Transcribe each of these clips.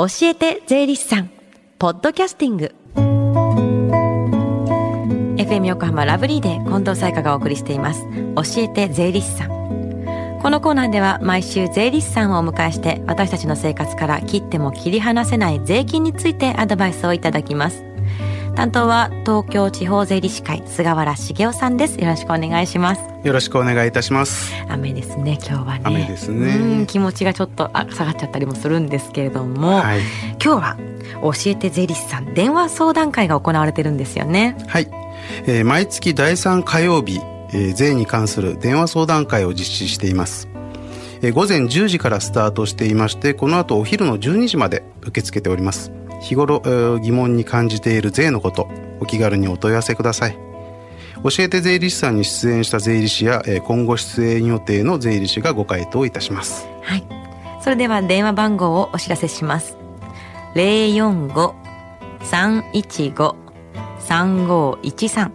教えて税理士さん。ポッドキャスティング。FM 横浜ラブリーで近藤彩花がお送りしています。教えて税理士さん。このコーナーでは毎週税理士さんをお迎えして私たちの生活から切っても切り離せない税金についてアドバイスをいただきます。担当は東京地方税理士会菅原茂雄さんです。よろしくお願いします。よろしくお願いいたします。雨ですね今日はね。雨ですね。気持ちがちょっと下がっちゃったりもするんですけれども、はい、今日は教えて税理士さん電話相談会が行われてるんですよね。はい、えー、毎月第3火曜日、えー、税に関する電話相談会を実施しています。え午前10時からスタートしていましてこの後お昼の12時まで受け付けております日頃疑問に感じている税のことお気軽にお問い合わせください。教えて税理士さんに出演した税理士や今後出演予定の税理士がご回答いたします。はい。それでは電話番号をお知らせします。045-315-3513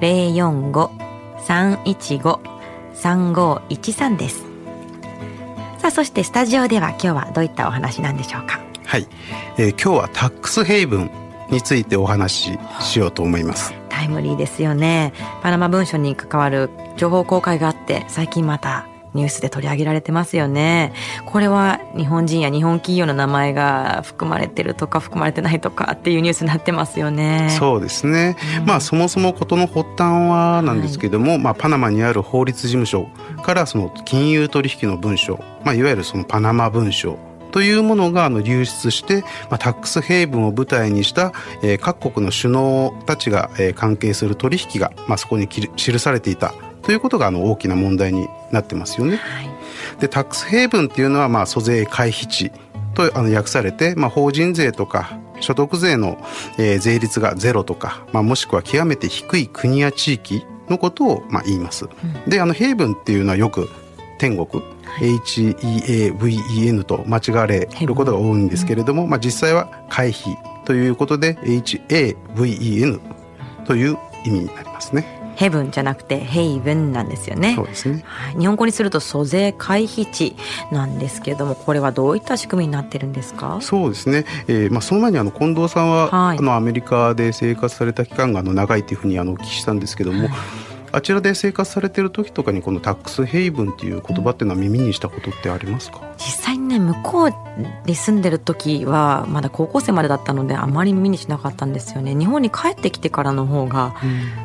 045-315-3513です。さあそしてスタジオでは今日はどういったお話なんでしょうか？はい、えー、今日はタックスヘイブンについてお話ししようと思います。タイムリーですよね。パナマ文書に関わる情報公開があって最近またニュースで取り上げられてますよね。これは日本人や日本企業の名前が含まれてるとか含まれてないとかっていうニュースになってますよね。そうですね、うん、まあそもそも事の発端はなんですけども、はい、まあパナマにある法律事務所からその金融取引の文書まあいわゆるそのパナマ文書というものがあの流出して、まあ、タックスヘイブンを舞台にした、えー、各国の首脳たちが、えー、関係する取引が、まあ、そこに記されていたということがあの大きな問題になってますよね。はい、でタックスヘイブンっていうのはまあ租税回避地とあの訳されて、まあ、法人税とか所得税の、えー、税率がゼロとか、まあ、もしくは極めて低い国や地域のことをまあ言います。うん、であのヘイブンっていうのはよく天国 HEAVEN と間違われることが多いんですけれども、まあ、実際は回避ということで HAVEN という意味になりますね。ヘブンじゃなくてヘイブンなんですよね。そうですね。はい、日本語にすると租税回避地なんですけれども、これはどういった仕組みになってるんですか？そうですね。えー、まあその前にあの近藤さんは、はい、あのアメリカで生活された期間があの長いというふうにあのお聞きしたんですけども。はいあちらで生活されてる時とかにこのタックスヘイブンっていう言葉っていうのは耳にしたことってありますか、実際ね向こうに住んでる時はまだ高校生までだったのであまり耳にしなかったんですよね。日本に帰ってきてからの方が、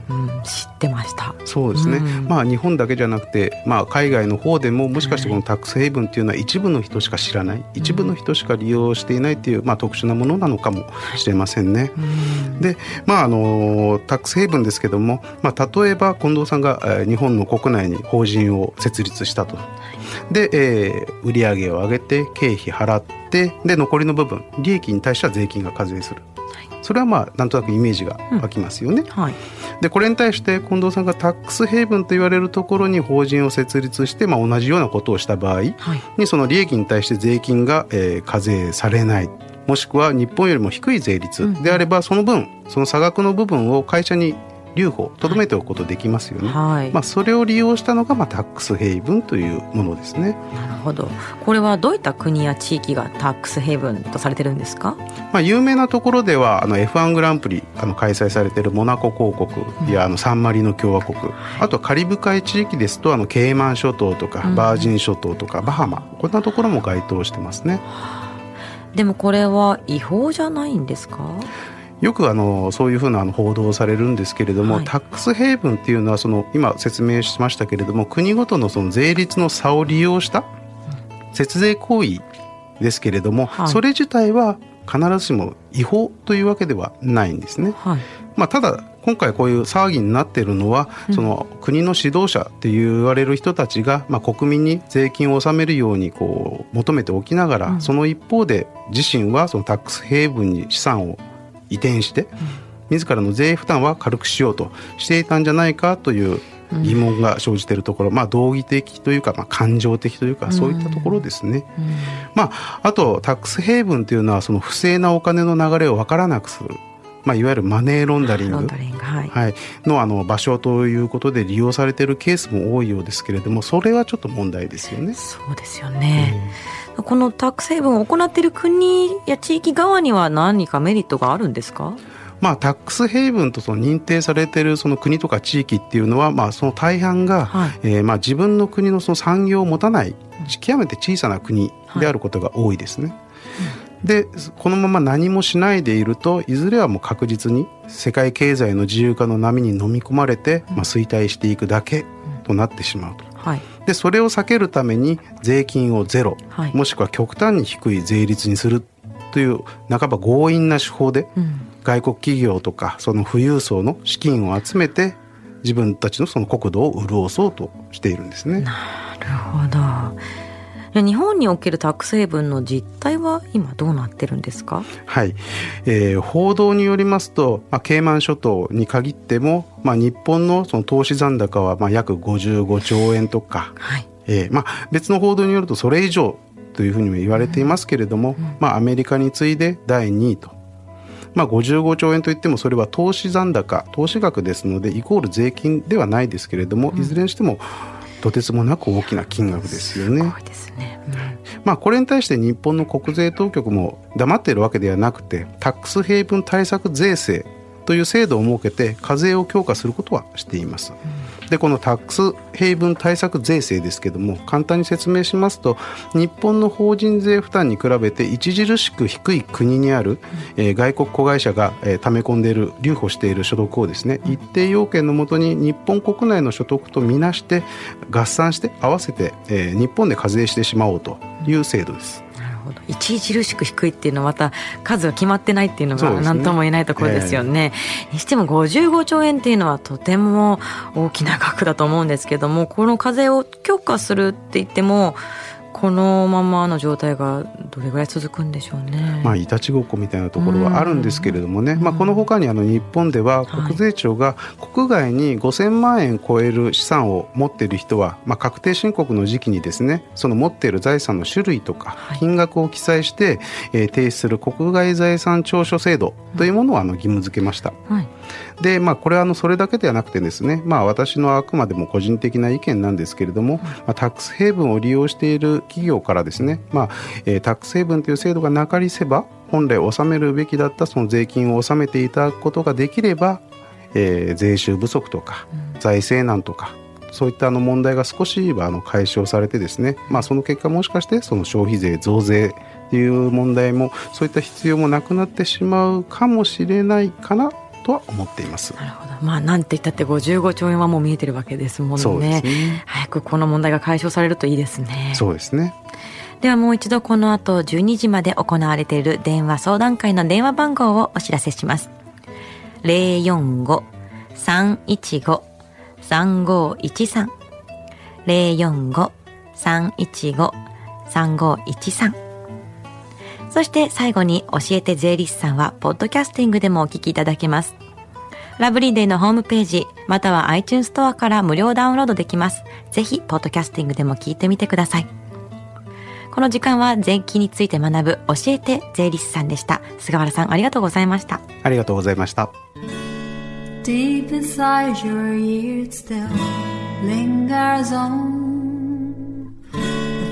うん、うん、知ってました。そうですね、うん、まあ日本だけじゃなくて、まあ、海外の方でももしかしてこのタックスヘイブンっていうのは一部の人しか知らない、一部の人しか利用していないっていう、まあ、特殊なものなのかもしれませんね、でまああのタックスヘイブンですけども、まあ、例えば近藤さんが日本の国内に法人を設立したと。で、えー、売上を上げて経費払ってで残りの部分利益に対しては税金が課税する。それはまあなんとなくイメージが湧きますよね。うんはい、でこれに対して近藤さんがタックスヘイブンと言われるところに法人を設立して、まあ、同じようなことをした場合にその利益に対して税金が、えー、課税されない。もしくは日本よりも低い税率であればその分その差額の部分を会社に留保とどめておくことできますよね、はい、まあ、それを利用したのが、まあ、タックスヘイブンというものですね。なるほど。これはどういった国や地域がタックスヘイブンとされてるんですか、まあ、有名なところではあの F1 グランプリあの開催されているモナコ公国やあのサンマリノ共和国、うん、あとカリブ海地域ですとあのケイマン諸島とかバージン諸島とかバハマ、こんなところも該当してますね。でもこれは違法じゃないんですか？よくあのそういうふうな報道されるんですけれども、はい、タックスヘイブンっていうのはその今説明しましたけれども国ごとのその税率の差を利用した節税行為ですけれども、はい、それ自体は必ずしも違法というわけではないんですね。はい、まあ、ただ今回こういう騒ぎになっているのは、うん、その国の指導者って言われる人たちが、まあ、国民に税金を納めるようにこう求めておきながら、うん、その一方で自身はそのタックスヘイブンに資産を移転して、自らの税負担は軽くしようとしていたんじゃないかという疑問が生じているところ、まあ道義的というか、まあ、感情的というかそういったところですね。まああとタックスヘイブンというのはその不正なお金の流れを分からなくする。まあ、いわゆるマネーロンダリング。はい、はい、のあの場所ということで利用されているケースも多いようですけれどもそれはちょっと問題ですよね。そうですよね、このタックスヘイブンを行っている国や地域側には何かメリットがあるんですか？まあ、タックスヘイブンとその認定されているその国とか地域っていうのは、まあ、その大半が、はい、えー、まあ自分の国のその産業を持たない極めて小さな国であることが多いですね。はいでこのまま何もしないでいるといずれはもう確実に世界経済の自由化の波に飲み込まれて、まあ、衰退していくだけとなってしまうと。はい、でそれを避けるために税金をゼロ、はい、もしくは極端に低い税率にするという半ば強引な手法で、外国企業とかその富裕層の資金を集めて自分たちのその国土を潤そうとしているんですね。なるほど。日本におけるタックスヘイブンの実態は今どうなってるんですか？はい、えー、報道によりますと、まあ、ケイマン諸島に限っても、まあ、日本のその投資残高はまあ約55兆円とか、はい。えーまあ、別の報道によるとそれ以上というふうにも言われていますけれども、うんうん、まあ、アメリカに次いで第2位と。まあ、55兆円といってもそれは投資残高投資額ですのでイコール税金ではないですけれども、いずれにしてもとてつもなく大きな金額ですよね。ねうん、まあこれに対して日本の国税当局も黙っているわけではなくてタックスヘイブン対策税制という制度を設けて課税を強化することはしています。うんでこのタックスヘイブン対策税制ですけども簡単に説明しますと日本の法人税負担に比べて著しく低い国にある、えー、外国子会社が、えー、溜め込んでいる留保している所得をですね一定要件のもとに日本国内の所得とみなして合算して合わせて、えー、日本で課税してしまおうという制度です。ほど。著しく低いっていうのはまた数が決まってないっていうのが何とも言えないところですよね、ねえ。ー、にしても55兆円っていうのはとても大きな額だと思うんですけどもこの課税を強化するって言ってもこのままの状態がどれぐらい続くんでしょうね。まあ、いたちごっこみたいなところはあるんですけれどもね、まあ、このほかにあの日本では国税庁が国外に5000万円超える資産を持っている人は、まあ、確定申告の時期にですねその持っている財産の種類とか金額を記載して、えー、提出する国外財産調書制度というものをあの義務付けました。はい。で、まあ、これはあのそれだけではなくてですね、まあ、私のあくまでも個人的な意見なんですけれども、まあ、タックスヘイブンを利用している企業からですね、まあえー、タックスヘイブンという制度がなかりせば本来納めるべきだったその税金を納めていただくことができれば、えー、税収不足とか財政難とかそういったあの問題が少しはあの解消されてですね、まあ、その結果もしかしてその消費税増税っていう問題もそういった必要もなくなってしまうかもしれないかなとは思っています。なるほど。まあなんて言ったって55兆円はもう見えてるわけですもんね、ね、早くこの問題が解消されるといいですね。そうですね。ではもう一度この後12時まで行われている電話相談会の電話番号をお知らせします。045-315-3513 045-315-3513そして最後に教えて税理士さんは、ポッドキャスティングでもお聞きいただけます。ラブリーデーのホームページ、または iTunes ストアから無料ダウンロードできます。ぜひ、ポッドキャスティングでも聞いてみてください。この時間は税金について学ぶ教えて税理士さんでした。菅原さん、ありがとうございました。ありがとうございました。Deep inside your ears still lingers on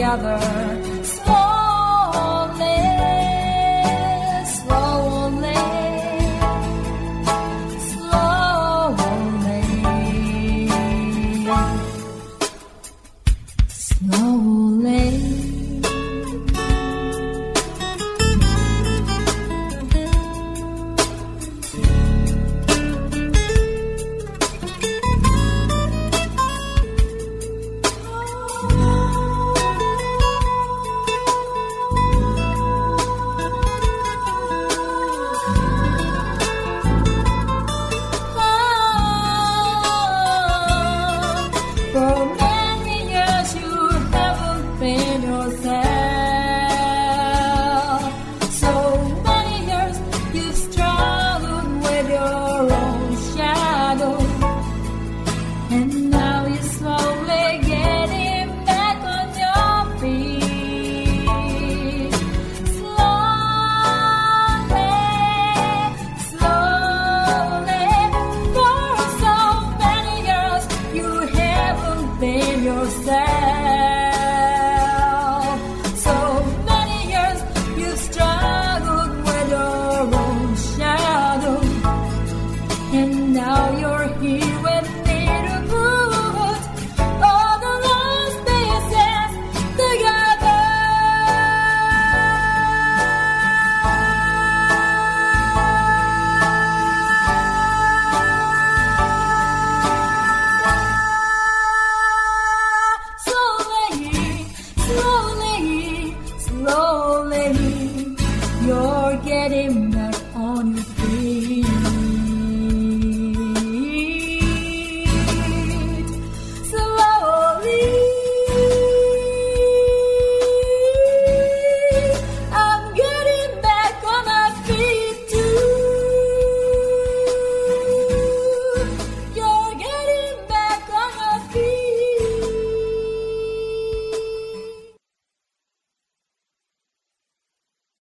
Together